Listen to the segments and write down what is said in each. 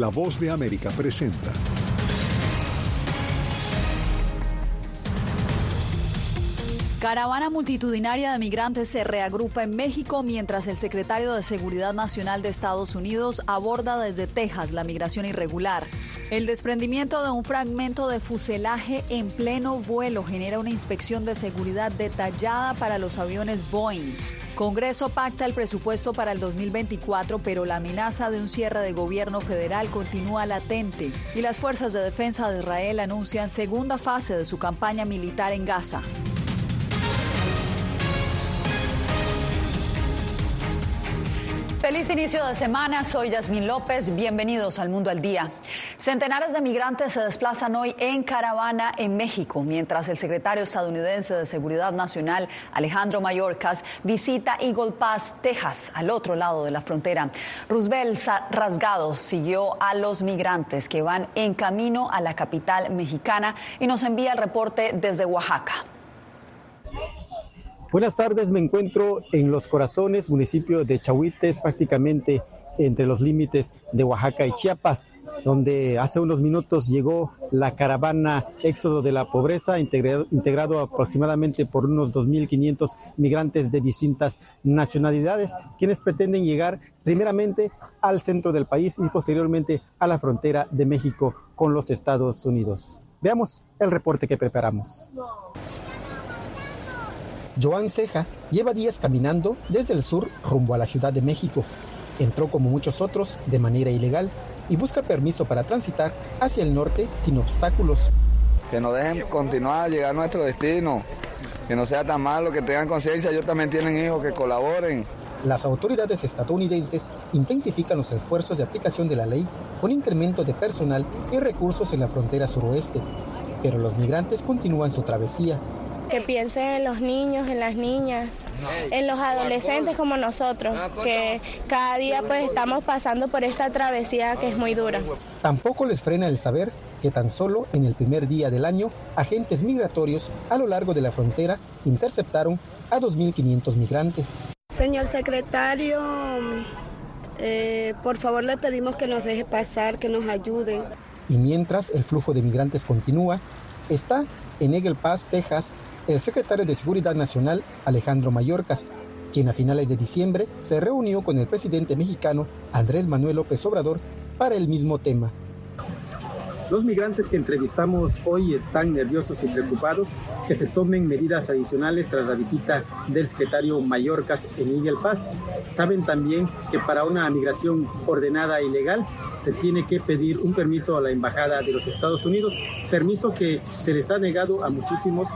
La voz de América presenta. Caravana multitudinaria de migrantes se reagrupa en México mientras el secretario de Seguridad Nacional de Estados Unidos aborda desde Texas la migración irregular. El desprendimiento de un fragmento de fuselaje en pleno vuelo genera una inspección de seguridad detallada para los aviones Boeing. Congreso pacta el presupuesto para el 2024, pero la amenaza de un cierre de gobierno federal continúa latente y las fuerzas de defensa de Israel anuncian segunda fase de su campaña militar en Gaza. Feliz inicio de semana, soy Yasmín López, bienvenidos al Mundo al Día. Centenares de migrantes se desplazan hoy en caravana en México, mientras el secretario estadounidense de Seguridad Nacional, Alejandro Mayorkas, visita Eagle Pass, Texas, al otro lado de la frontera. Roosevelt Rasgados siguió a los migrantes que van en camino a la capital mexicana y nos envía el reporte desde Oaxaca. Buenas tardes, me encuentro en Los Corazones, municipio de Chahuites, prácticamente entre los límites de Oaxaca y Chiapas, donde hace unos minutos llegó la caravana Éxodo de la Pobreza, integrado, integrado aproximadamente por unos 2.500 migrantes de distintas nacionalidades, quienes pretenden llegar primeramente al centro del país y posteriormente a la frontera de México con los Estados Unidos. Veamos el reporte que preparamos. Joan Ceja lleva días caminando desde el sur rumbo a la Ciudad de México. Entró como muchos otros de manera ilegal y busca permiso para transitar hacia el norte sin obstáculos. Que nos dejen continuar a llegar a nuestro destino, que no sea tan malo, que tengan conciencia, ellos también tienen hijos, que colaboren. Las autoridades estadounidenses intensifican los esfuerzos de aplicación de la ley con incremento de personal y recursos en la frontera suroeste, pero los migrantes continúan su travesía que piensen en los niños, en las niñas, en los adolescentes como nosotros, que cada día pues estamos pasando por esta travesía que es muy dura. Tampoco les frena el saber que tan solo en el primer día del año, agentes migratorios a lo largo de la frontera interceptaron a 2.500 migrantes. Señor secretario, eh, por favor le pedimos que nos deje pasar, que nos ayuden. Y mientras el flujo de migrantes continúa, está en Eagle Pass, Texas, el secretario de Seguridad Nacional, Alejandro Mayorkas, quien a finales de diciembre se reunió con el presidente mexicano Andrés Manuel López Obrador para el mismo tema. Los migrantes que entrevistamos hoy están nerviosos y preocupados que se tomen medidas adicionales tras la visita del secretario Mayorkas en Miguel Paz. Saben también que para una migración ordenada y legal se tiene que pedir un permiso a la Embajada de los Estados Unidos, permiso que se les ha negado a muchísimos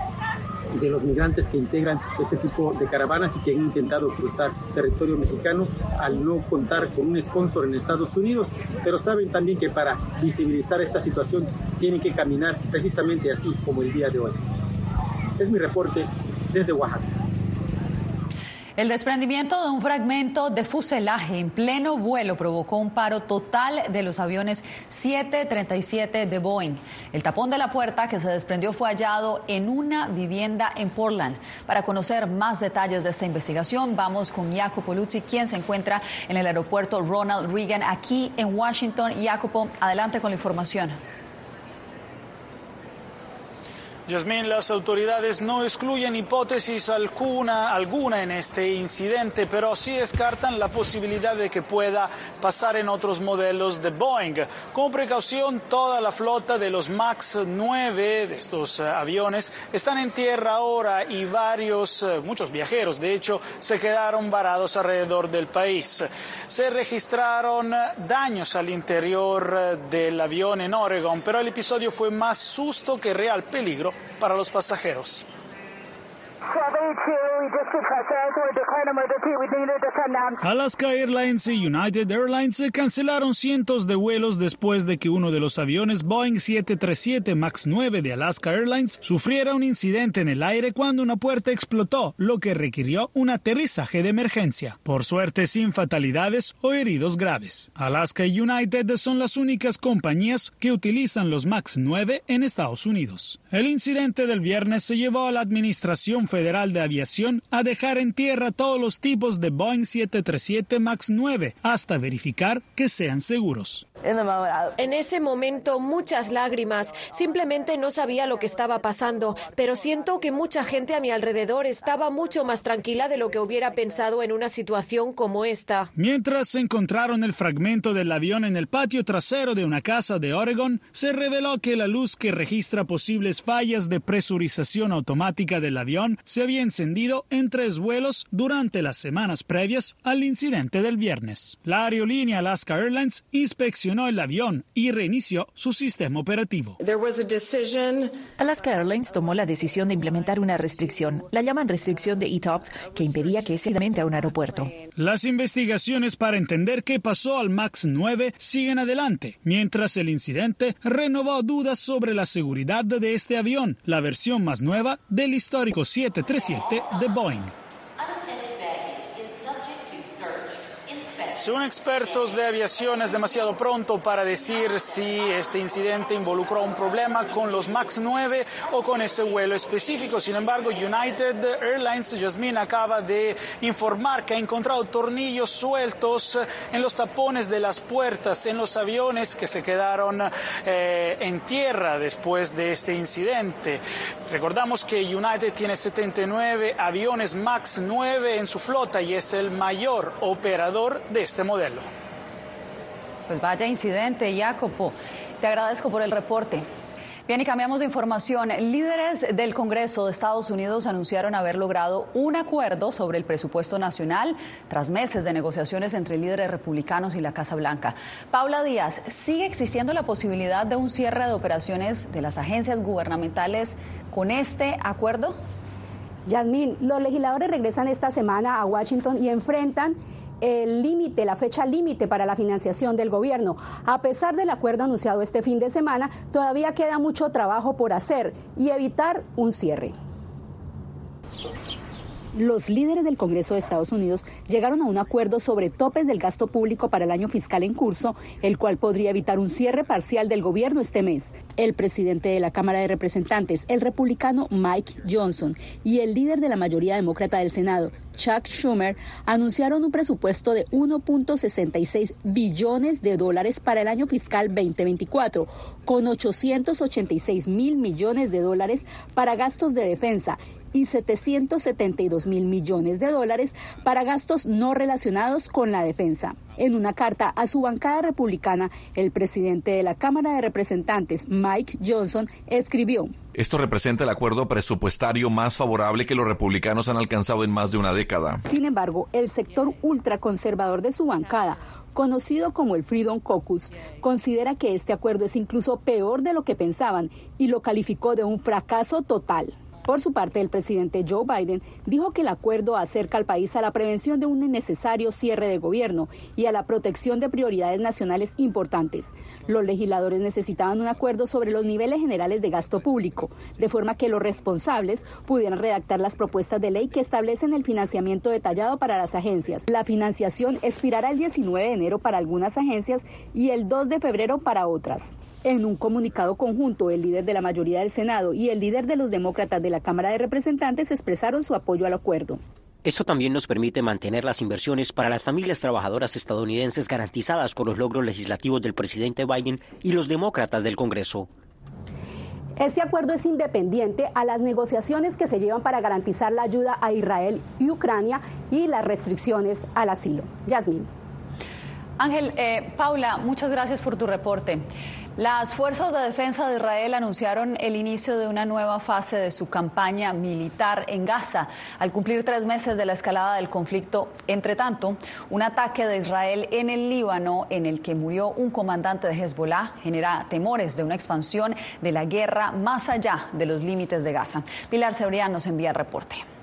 de los migrantes que integran este tipo de caravanas y que han intentado cruzar territorio mexicano al no contar con un sponsor en Estados Unidos, pero saben también que para visibilizar esta situación tienen que caminar precisamente así como el día de hoy. Es mi reporte desde Oaxaca. El desprendimiento de un fragmento de fuselaje en pleno vuelo provocó un paro total de los aviones 737 de Boeing. El tapón de la puerta que se desprendió fue hallado en una vivienda en Portland. Para conocer más detalles de esta investigación, vamos con Jacopo Luzzi, quien se encuentra en el aeropuerto Ronald Reagan aquí en Washington. Jacopo, adelante con la información. Yasmín, las autoridades no excluyen hipótesis alguna, alguna en este incidente, pero sí descartan la posibilidad de que pueda pasar en otros modelos de Boeing. Con precaución, toda la flota de los MAX 9 de estos eh, aviones están en tierra ahora y varios, eh, muchos viajeros, de hecho, se quedaron varados alrededor del país. Se registraron daños al interior eh, del avión en Oregon, pero el episodio fue más susto que real peligro para los pasajeros. Alaska Airlines y United Airlines cancelaron cientos de vuelos después de que uno de los aviones Boeing 737 MAX 9 de Alaska Airlines sufriera un incidente en el aire cuando una puerta explotó, lo que requirió un aterrizaje de emergencia. Por suerte, sin fatalidades o heridos graves. Alaska y United son las únicas compañías que utilizan los MAX 9 en Estados Unidos. El incidente del viernes se llevó a la Administración Federal de Aviación a dejar en tierra todos los tipos de Boeing 737 MAX 9 hasta verificar que sean seguros. En ese momento muchas lágrimas. Simplemente no sabía lo que estaba pasando, pero siento que mucha gente a mi alrededor estaba mucho más tranquila de lo que hubiera pensado en una situación como esta. Mientras encontraron el fragmento del avión en el patio trasero de una casa de Oregon, se reveló que la luz que registra posibles fallas de presurización automática del avión se había encendido en tres vuelos durante las semanas previas al incidente del viernes. La aerolínea Alaska Airlines inspeccionó el avión y reinició su sistema operativo. Alaska Airlines tomó la decisión de implementar una restricción, la llaman restricción de ETOPS, que impedía que se a un aeropuerto. Las investigaciones para entender qué pasó al MAX 9 siguen adelante, mientras el incidente renovó dudas sobre la seguridad de este avión, la versión más nueva del histórico 737 de Boeing. Según expertos de aviación es demasiado pronto para decir si este incidente involucró un problema con los MAX 9 o con ese vuelo específico. Sin embargo, United Airlines, Jasmine, acaba de informar que ha encontrado tornillos sueltos en los tapones de las puertas en los aviones que se quedaron eh, en tierra después de este incidente. Recordamos que United tiene 79 aviones MAX 9 en su flota y es el mayor operador de este modelo. Pues vaya incidente, Jacopo. Te agradezco por el reporte. Bien, y cambiamos de información. Líderes del Congreso de Estados Unidos anunciaron haber logrado un acuerdo sobre el presupuesto nacional tras meses de negociaciones entre líderes republicanos y la Casa Blanca. Paula Díaz, ¿sigue existiendo la posibilidad de un cierre de operaciones de las agencias gubernamentales con este acuerdo? Yasmín, los legisladores regresan esta semana a Washington y enfrentan el límite, la fecha límite para la financiación del gobierno. A pesar del acuerdo anunciado este fin de semana, todavía queda mucho trabajo por hacer y evitar un cierre. Los líderes del Congreso de Estados Unidos llegaron a un acuerdo sobre topes del gasto público para el año fiscal en curso, el cual podría evitar un cierre parcial del gobierno este mes. El presidente de la Cámara de Representantes, el republicano Mike Johnson, y el líder de la mayoría demócrata del Senado, Chuck Schumer, anunciaron un presupuesto de 1.66 billones de dólares para el año fiscal 2024, con 886 mil millones de dólares para gastos de defensa y 772 mil millones de dólares para gastos no relacionados con la defensa. En una carta a su bancada republicana, el presidente de la Cámara de Representantes, Mike Johnson, escribió. Esto representa el acuerdo presupuestario más favorable que los republicanos han alcanzado en más de una década. Sin embargo, el sector ultraconservador de su bancada conocido como el Freedom Caucus, considera que este acuerdo es incluso peor de lo que pensaban y lo calificó de un fracaso total. Por su parte, el presidente Joe Biden dijo que el acuerdo acerca al país a la prevención de un innecesario cierre de gobierno y a la protección de prioridades nacionales importantes. Los legisladores necesitaban un acuerdo sobre los niveles generales de gasto público, de forma que los responsables pudieran redactar las propuestas de ley que establecen el financiamiento detallado para las agencias. La financiación expirará el 19 de enero para algunas agencias y el 2 de febrero para otras. En un comunicado conjunto, el líder de la mayoría del Senado y el líder de los demócratas de la Cámara de Representantes expresaron su apoyo al acuerdo. Esto también nos permite mantener las inversiones para las familias trabajadoras estadounidenses garantizadas por los logros legislativos del presidente Biden y los demócratas del Congreso. Este acuerdo es independiente a las negociaciones que se llevan para garantizar la ayuda a Israel y Ucrania y las restricciones al asilo. Yasmin. Ángel, eh, Paula, muchas gracias por tu reporte. Las fuerzas de defensa de Israel anunciaron el inicio de una nueva fase de su campaña militar en Gaza al cumplir tres meses de la escalada del conflicto. Entre tanto, un ataque de Israel en el Líbano en el que murió un comandante de Hezbollah genera temores de una expansión de la guerra más allá de los límites de Gaza. Pilar Cebrián nos envía el reporte.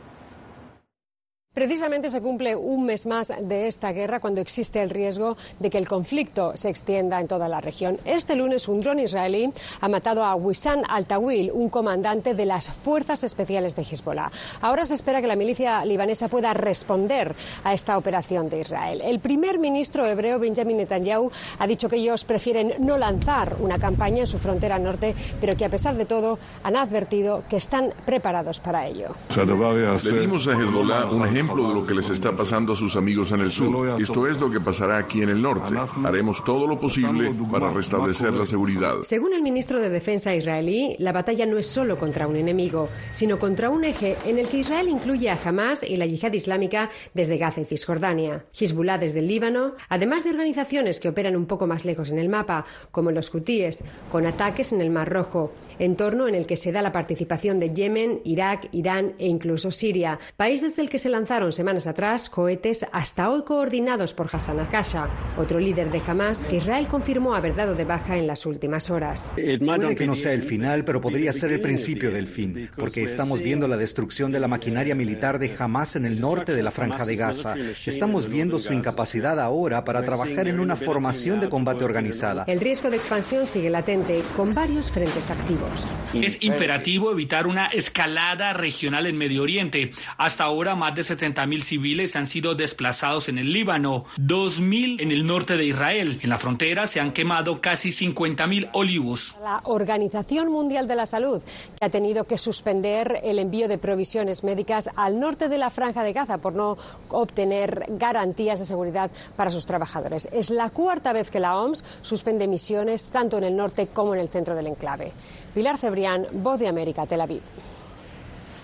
Precisamente se cumple un mes más de esta guerra cuando existe el riesgo de que el conflicto se extienda en toda la región. Este lunes un dron israelí ha matado a Wissam al-Tawil, un comandante de las fuerzas especiales de Hezbollah. Ahora se espera que la milicia libanesa pueda responder a esta operación de Israel. El primer ministro hebreo Benjamin Netanyahu ha dicho que ellos prefieren no lanzar una campaña en su frontera norte, pero que a pesar de todo han advertido que están preparados para ello. Le dimos a Hezbollah un ejemplo de lo que les está pasando a sus amigos en el sur. Esto es lo que pasará aquí en el norte. Haremos todo lo posible para restablecer la seguridad. Según el ministro de Defensa israelí, la batalla no es solo contra un enemigo, sino contra un eje en el que Israel incluye a Hamas y la yihad islámica desde Gaza y Cisjordania, Hezbollah desde el Líbano, además de organizaciones que operan un poco más lejos en el mapa, como los hutíes, con ataques en el Mar Rojo, entorno en el que se da la participación de Yemen, Irak, Irán e incluso Siria, país desde el que se lanzaron semanas atrás cohetes hasta hoy coordinados por Hassan al-Kasha, otro líder de Hamas que Israel confirmó haber dado de baja en las últimas horas. Puede que no sea el final, pero podría ser el principio del fin, porque estamos viendo la destrucción de la maquinaria militar de Hamas en el norte de la franja de Gaza. Estamos viendo su incapacidad ahora para trabajar en una formación de combate organizada. El riesgo de expansión sigue latente, con varios frentes activos. Es imperativo evitar una escalada regional en Medio Oriente. Hasta ahora, más de 70.000 civiles han sido desplazados en el Líbano, 2.000 en el norte de Israel. En la frontera se han quemado casi 50.000 olivos. La Organización Mundial de la Salud, que ha tenido que suspender el envío de provisiones médicas al norte de la franja de Gaza por no obtener garantías de seguridad para sus trabajadores. Es la cuarta vez que la OMS suspende misiones tanto en el norte como en el centro del enclave. Pilar Cebrián, Voz de América, Tel Aviv.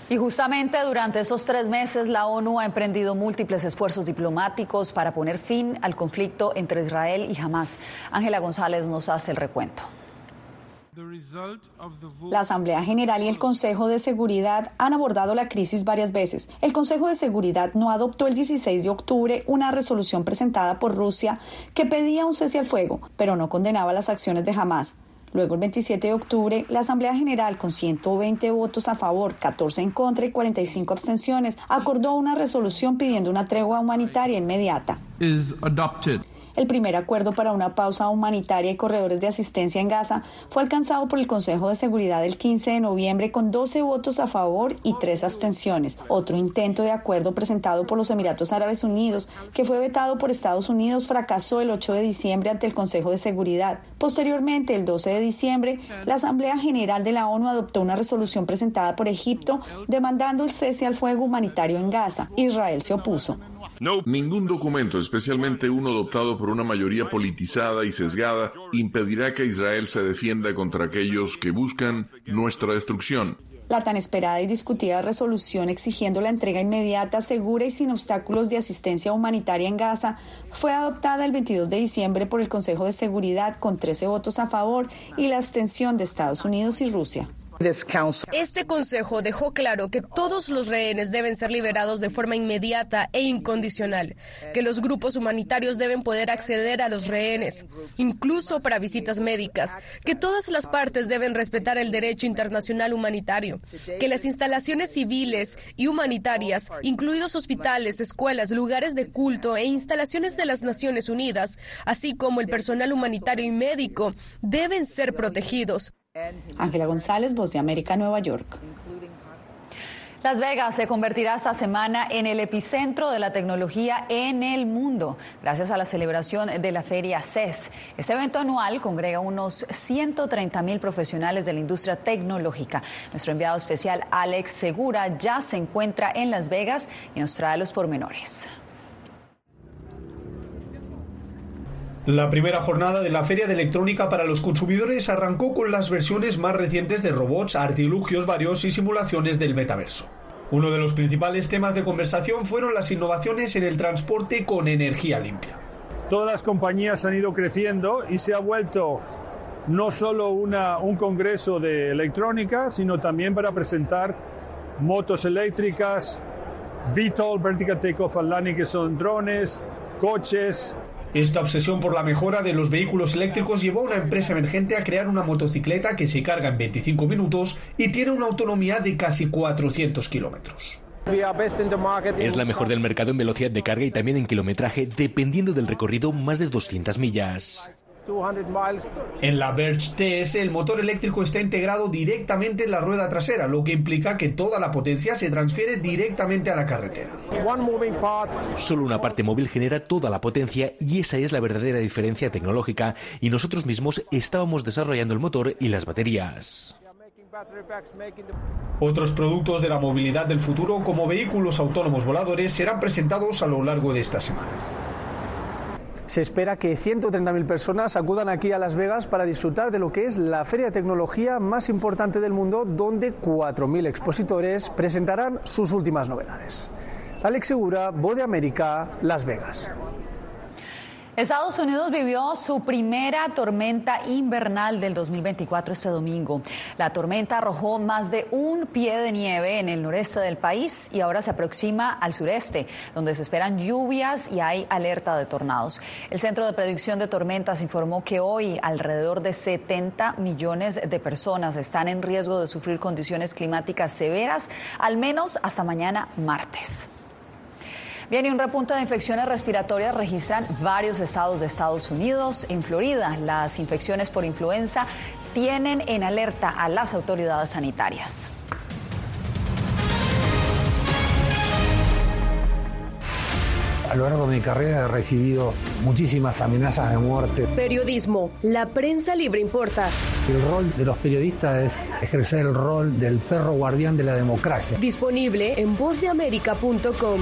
Y justamente durante esos tres meses la ONU ha emprendido múltiples esfuerzos diplomáticos para poner fin al conflicto entre Israel y Hamas. Ángela González nos hace el recuento. La Asamblea General y el Consejo de Seguridad han abordado la crisis varias veces. El Consejo de Seguridad no adoptó el 16 de octubre una resolución presentada por Rusia que pedía un cese al fuego, pero no condenaba las acciones de Hamas. Luego, el 27 de octubre, la Asamblea General, con 120 votos a favor, 14 en contra y 45 abstenciones, acordó una resolución pidiendo una tregua humanitaria inmediata. El primer acuerdo para una pausa humanitaria y corredores de asistencia en Gaza fue alcanzado por el Consejo de Seguridad el 15 de noviembre con 12 votos a favor y 3 abstenciones. Otro intento de acuerdo presentado por los Emiratos Árabes Unidos, que fue vetado por Estados Unidos, fracasó el 8 de diciembre ante el Consejo de Seguridad. Posteriormente, el 12 de diciembre, la Asamblea General de la ONU adoptó una resolución presentada por Egipto demandando el cese al fuego humanitario en Gaza. Israel se opuso. Ningún documento, especialmente uno adoptado por una mayoría politizada y sesgada, impedirá que Israel se defienda contra aquellos que buscan nuestra destrucción. La tan esperada y discutida resolución exigiendo la entrega inmediata, segura y sin obstáculos de asistencia humanitaria en Gaza fue adoptada el 22 de diciembre por el Consejo de Seguridad con 13 votos a favor y la abstención de Estados Unidos y Rusia. Este consejo dejó claro que todos los rehenes deben ser liberados de forma inmediata e incondicional, que los grupos humanitarios deben poder acceder a los rehenes, incluso para visitas médicas, que todas las partes deben respetar el derecho internacional humanitario, que las instalaciones civiles y humanitarias, incluidos hospitales, escuelas, lugares de culto e instalaciones de las Naciones Unidas, así como el personal humanitario y médico, deben ser protegidos. Ángela González, Voz de América, Nueva York. Las Vegas se convertirá esta semana en el epicentro de la tecnología en el mundo, gracias a la celebración de la feria CES. Este evento anual congrega unos 130 mil profesionales de la industria tecnológica. Nuestro enviado especial, Alex Segura, ya se encuentra en Las Vegas y nos trae los pormenores. La primera jornada de la Feria de Electrónica para los Consumidores arrancó con las versiones más recientes de robots, artilugios varios y simulaciones del metaverso. Uno de los principales temas de conversación fueron las innovaciones en el transporte con energía limpia. Todas las compañías han ido creciendo y se ha vuelto no solo un congreso de electrónica, sino también para presentar motos eléctricas, VTOL, Vertical Takeoff and Landing, que son drones, coches, esta obsesión por la mejora de los vehículos eléctricos llevó a una empresa emergente a crear una motocicleta que se carga en 25 minutos y tiene una autonomía de casi 400 kilómetros. Es la mejor del mercado en velocidad de carga y también en kilometraje, dependiendo del recorrido, más de 200 millas. En la Verge TS el motor eléctrico está integrado directamente en la rueda trasera, lo que implica que toda la potencia se transfiere directamente a la carretera. Solo una parte móvil genera toda la potencia y esa es la verdadera diferencia tecnológica y nosotros mismos estábamos desarrollando el motor y las baterías. Otros productos de la movilidad del futuro, como vehículos autónomos voladores, serán presentados a lo largo de esta semana. Se espera que 130.000 personas acudan aquí a Las Vegas para disfrutar de lo que es la feria de tecnología más importante del mundo, donde 4.000 expositores presentarán sus últimas novedades. Alex Segura, Voz de América, Las Vegas. Estados Unidos vivió su primera tormenta invernal del 2024 este domingo. La tormenta arrojó más de un pie de nieve en el noreste del país y ahora se aproxima al sureste, donde se esperan lluvias y hay alerta de tornados. El Centro de Predicción de Tormentas informó que hoy alrededor de 70 millones de personas están en riesgo de sufrir condiciones climáticas severas, al menos hasta mañana martes. Bien, y un repunte de infecciones respiratorias registran varios estados de Estados Unidos. En Florida, las infecciones por influenza tienen en alerta a las autoridades sanitarias. A lo largo de mi carrera he recibido muchísimas amenazas de muerte. Periodismo, la prensa libre importa. El rol de los periodistas es ejercer el rol del perro guardián de la democracia. Disponible en vozdeamerica.com.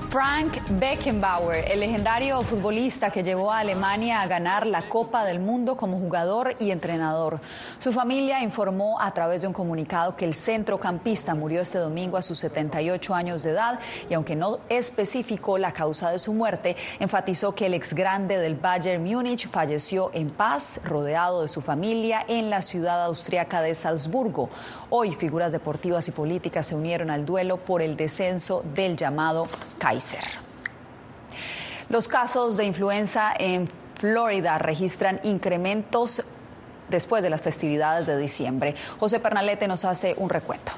Frank Beckenbauer, el legendario futbolista que llevó a Alemania a ganar la Copa del Mundo como jugador y entrenador. Su familia informó a través de un comunicado que el centrocampista murió este domingo a sus 78 años de edad y aunque no especificó la causa de su muerte, enfatizó que el ex grande del Bayern Múnich falleció en paz, rodeado de su familia en la ciudad austriaca de Salzburgo. Hoy figuras deportivas y políticas se unieron al duelo por el descenso del llamado Kaiser. Los casos de influenza en Florida registran incrementos después de las festividades de diciembre. José Pernalete nos hace un recuento.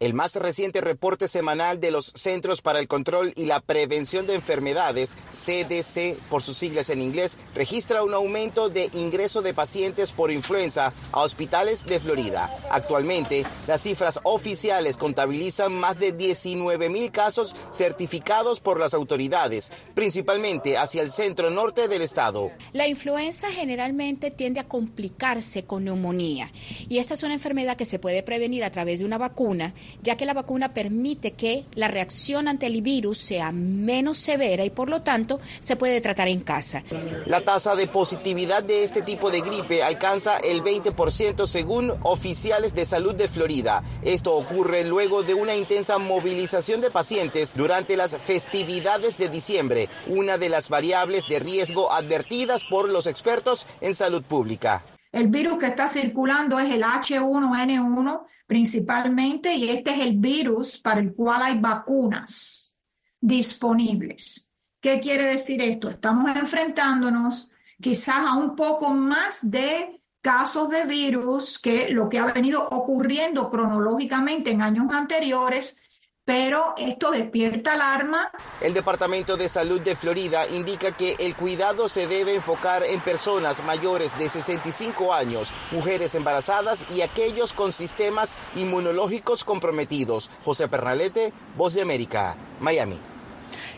El más reciente reporte semanal de los Centros para el Control y la Prevención de Enfermedades, CDC por sus siglas en inglés, registra un aumento de ingreso de pacientes por influenza a hospitales de Florida. Actualmente, las cifras oficiales contabilizan más de 19 mil casos certificados por las autoridades, principalmente hacia el centro norte del estado. La influenza generalmente tiende a complicarse con neumonía y esta es una enfermedad que se puede prevenir a través de una vacuna ya que la vacuna permite que la reacción ante el virus sea menos severa y por lo tanto se puede tratar en casa. La tasa de positividad de este tipo de gripe alcanza el 20% según oficiales de salud de Florida. Esto ocurre luego de una intensa movilización de pacientes durante las festividades de diciembre, una de las variables de riesgo advertidas por los expertos en salud pública. El virus que está circulando es el H1N1 principalmente y este es el virus para el cual hay vacunas. disponibles. ¿Qué quiere decir esto? Estamos enfrentándonos quizás a un poco más de casos de virus que lo que ha venido ocurriendo cronológicamente en años anteriores pero esto despierta alarma. El Departamento de Salud de Florida indica que el cuidado se debe enfocar en personas mayores de 65 años, mujeres embarazadas y aquellos con sistemas inmunológicos comprometidos. José Pernalete, Voz de América, Miami.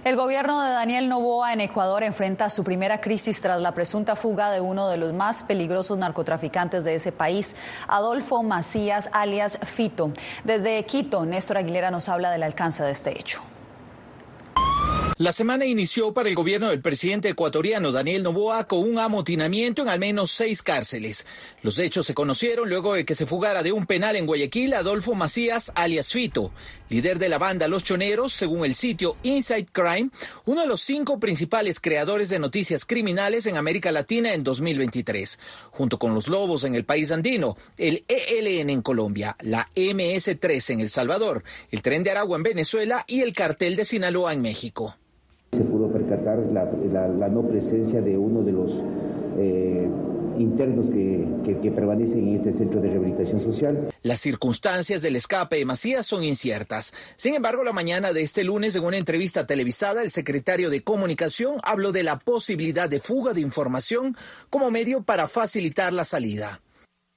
El gobierno de Daniel Novoa en Ecuador enfrenta su primera crisis tras la presunta fuga de uno de los más peligrosos narcotraficantes de ese país, Adolfo Macías, alias Fito. Desde Quito, Néstor Aguilera nos habla del alcance de este hecho. La semana inició para el gobierno del presidente ecuatoriano Daniel Novoa con un amotinamiento en al menos seis cárceles. Los hechos se conocieron luego de que se fugara de un penal en Guayaquil Adolfo Macías, alias Fito, líder de la banda Los Choneros, según el sitio Inside Crime, uno de los cinco principales creadores de noticias criminales en América Latina en 2023, junto con los Lobos en el país andino, el ELN en Colombia, la MS-3 en El Salvador, el Tren de Aragua en Venezuela y el Cartel de Sinaloa en México. Se pudo percatar la, no presencia de uno de los eh, internos que, que, permanecen en este centro de rehabilitación social. Las circunstancias del escape de Macías son inciertas. Sin embargo, la mañana de este lunes, en una entrevista televisada, el secretario de Comunicación habló de la posibilidad de fuga de información como medio para facilitar la salida.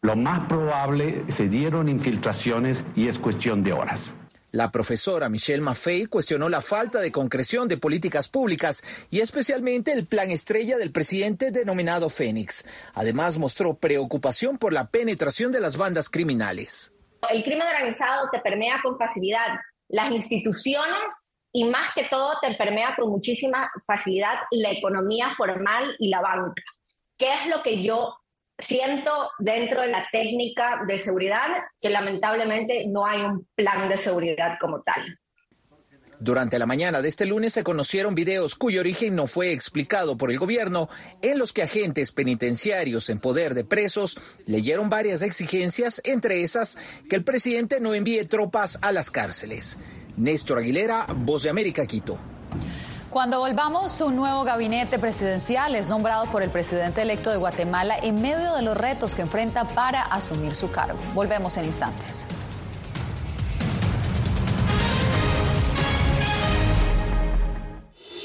Lo más probable se dieron infiltraciones y es cuestión de horas. La profesora Michelle Maffei cuestionó la falta de concreción de políticas públicas y especialmente el plan estrella del presidente denominado Fénix. Además, mostró preocupación por la penetración de las bandas criminales. El crimen organizado te permea con facilidad las instituciones y más que todo te permea con muchísima facilidad la economía formal y la banca. ¿Qué es lo que yo Siento dentro de la técnica de seguridad que lamentablemente no hay un plan de seguridad como tal. Durante la mañana de este lunes se conocieron videos cuyo origen no fue explicado por el gobierno, en los que agentes penitenciarios en poder de presos leyeron varias exigencias, entre esas que el presidente no envíe tropas a las cárceles. Néstor Aguilera, Voz de América, Quito. Cuando volvamos, un nuevo gabinete presidencial es nombrado por el presidente electo de Guatemala en medio de los retos que enfrenta para asumir su cargo. Volvemos en instantes.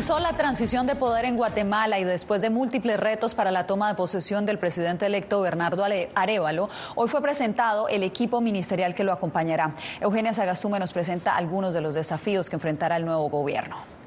Comenzó la transición de poder en Guatemala y después de múltiples retos para la toma de posesión del presidente electo Bernardo Arevalo, hoy fue presentado el equipo ministerial que lo acompañará. Eugenia Sagastume nos presenta algunos de los desafíos que enfrentará el nuevo gobierno.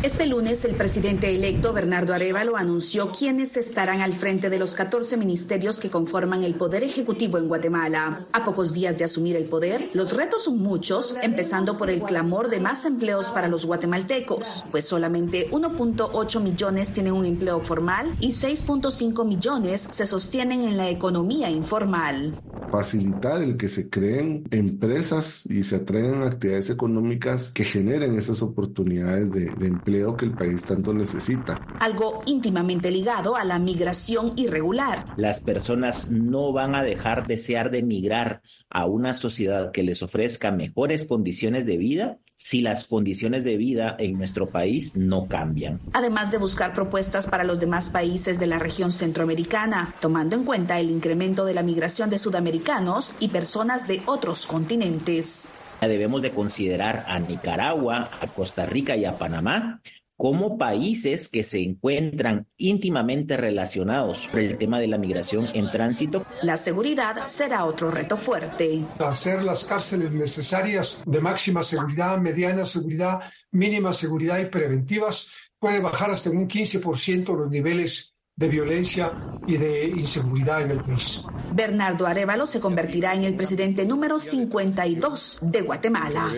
Este lunes, el presidente electo Bernardo Arevalo anunció quiénes estarán al frente de los 14 ministerios que conforman el Poder Ejecutivo en Guatemala. A pocos días de asumir el poder, los retos son muchos, empezando por el clamor de más empleos para los guatemaltecos, pues solamente 1.8 millones tienen un empleo formal y 6.5 millones se sostienen en la economía informal. Facilitar el que se creen empresas y se atraigan actividades económicas que generen esas oportunidades de, de empleo que el país tanto necesita. Algo íntimamente ligado a la migración irregular. Las personas no van a dejar desear de migrar a una sociedad que les ofrezca mejores condiciones de vida si las condiciones de vida en nuestro país no cambian. Además de buscar propuestas para los demás países de la región centroamericana, tomando en cuenta el incremento de la migración de sudamericanos y personas de otros continentes debemos de considerar a Nicaragua, a Costa Rica y a Panamá como países que se encuentran íntimamente relacionados por el tema de la migración en tránsito. La seguridad será otro reto fuerte. Hacer las cárceles necesarias de máxima seguridad, mediana seguridad, mínima seguridad y preventivas puede bajar hasta un 15% los niveles de violencia y de inseguridad en el país. Bernardo Arevalo se convertirá en el presidente número 52 de Guatemala.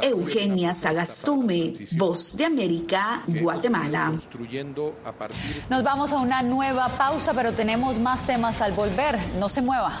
Eugenia Sagastume, Voz de América, Guatemala. Nos vamos a una nueva pausa, pero tenemos más temas al volver. No se mueva.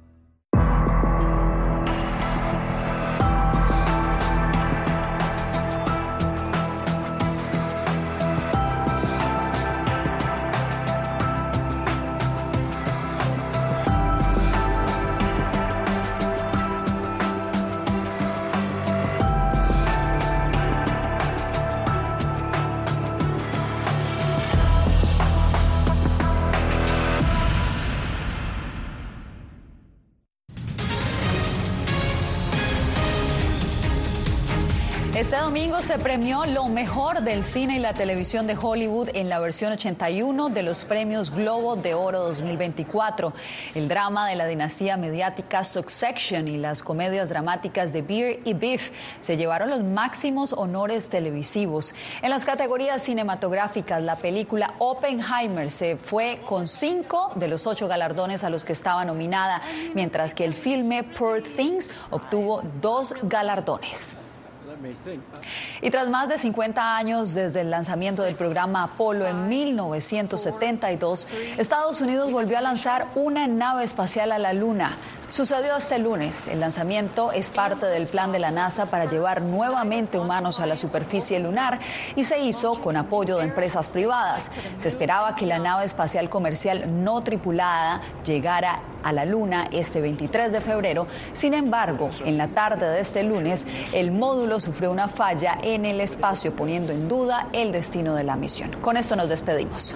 Este domingo se premió lo mejor del cine y la televisión de Hollywood en la versión 81 de los premios Globo de Oro 2024. El drama de la dinastía mediática Succession y las comedias dramáticas de Beer y Beef se llevaron los máximos honores televisivos. En las categorías cinematográficas, la película Oppenheimer se fue con cinco de los ocho galardones a los que estaba nominada, mientras que el filme Poor Things obtuvo dos galardones. Y tras más de 50 años desde el lanzamiento del programa Apolo en 1972, Estados Unidos volvió a lanzar una nave espacial a la Luna. Sucedió este lunes. El lanzamiento es parte del plan de la NASA para llevar nuevamente humanos a la superficie lunar y se hizo con apoyo de empresas privadas. Se esperaba que la nave espacial comercial no tripulada llegara a la Luna este 23 de febrero. Sin embargo, en la tarde de este lunes, el módulo sufrió una falla en el espacio, poniendo en duda el destino de la misión. Con esto nos despedimos.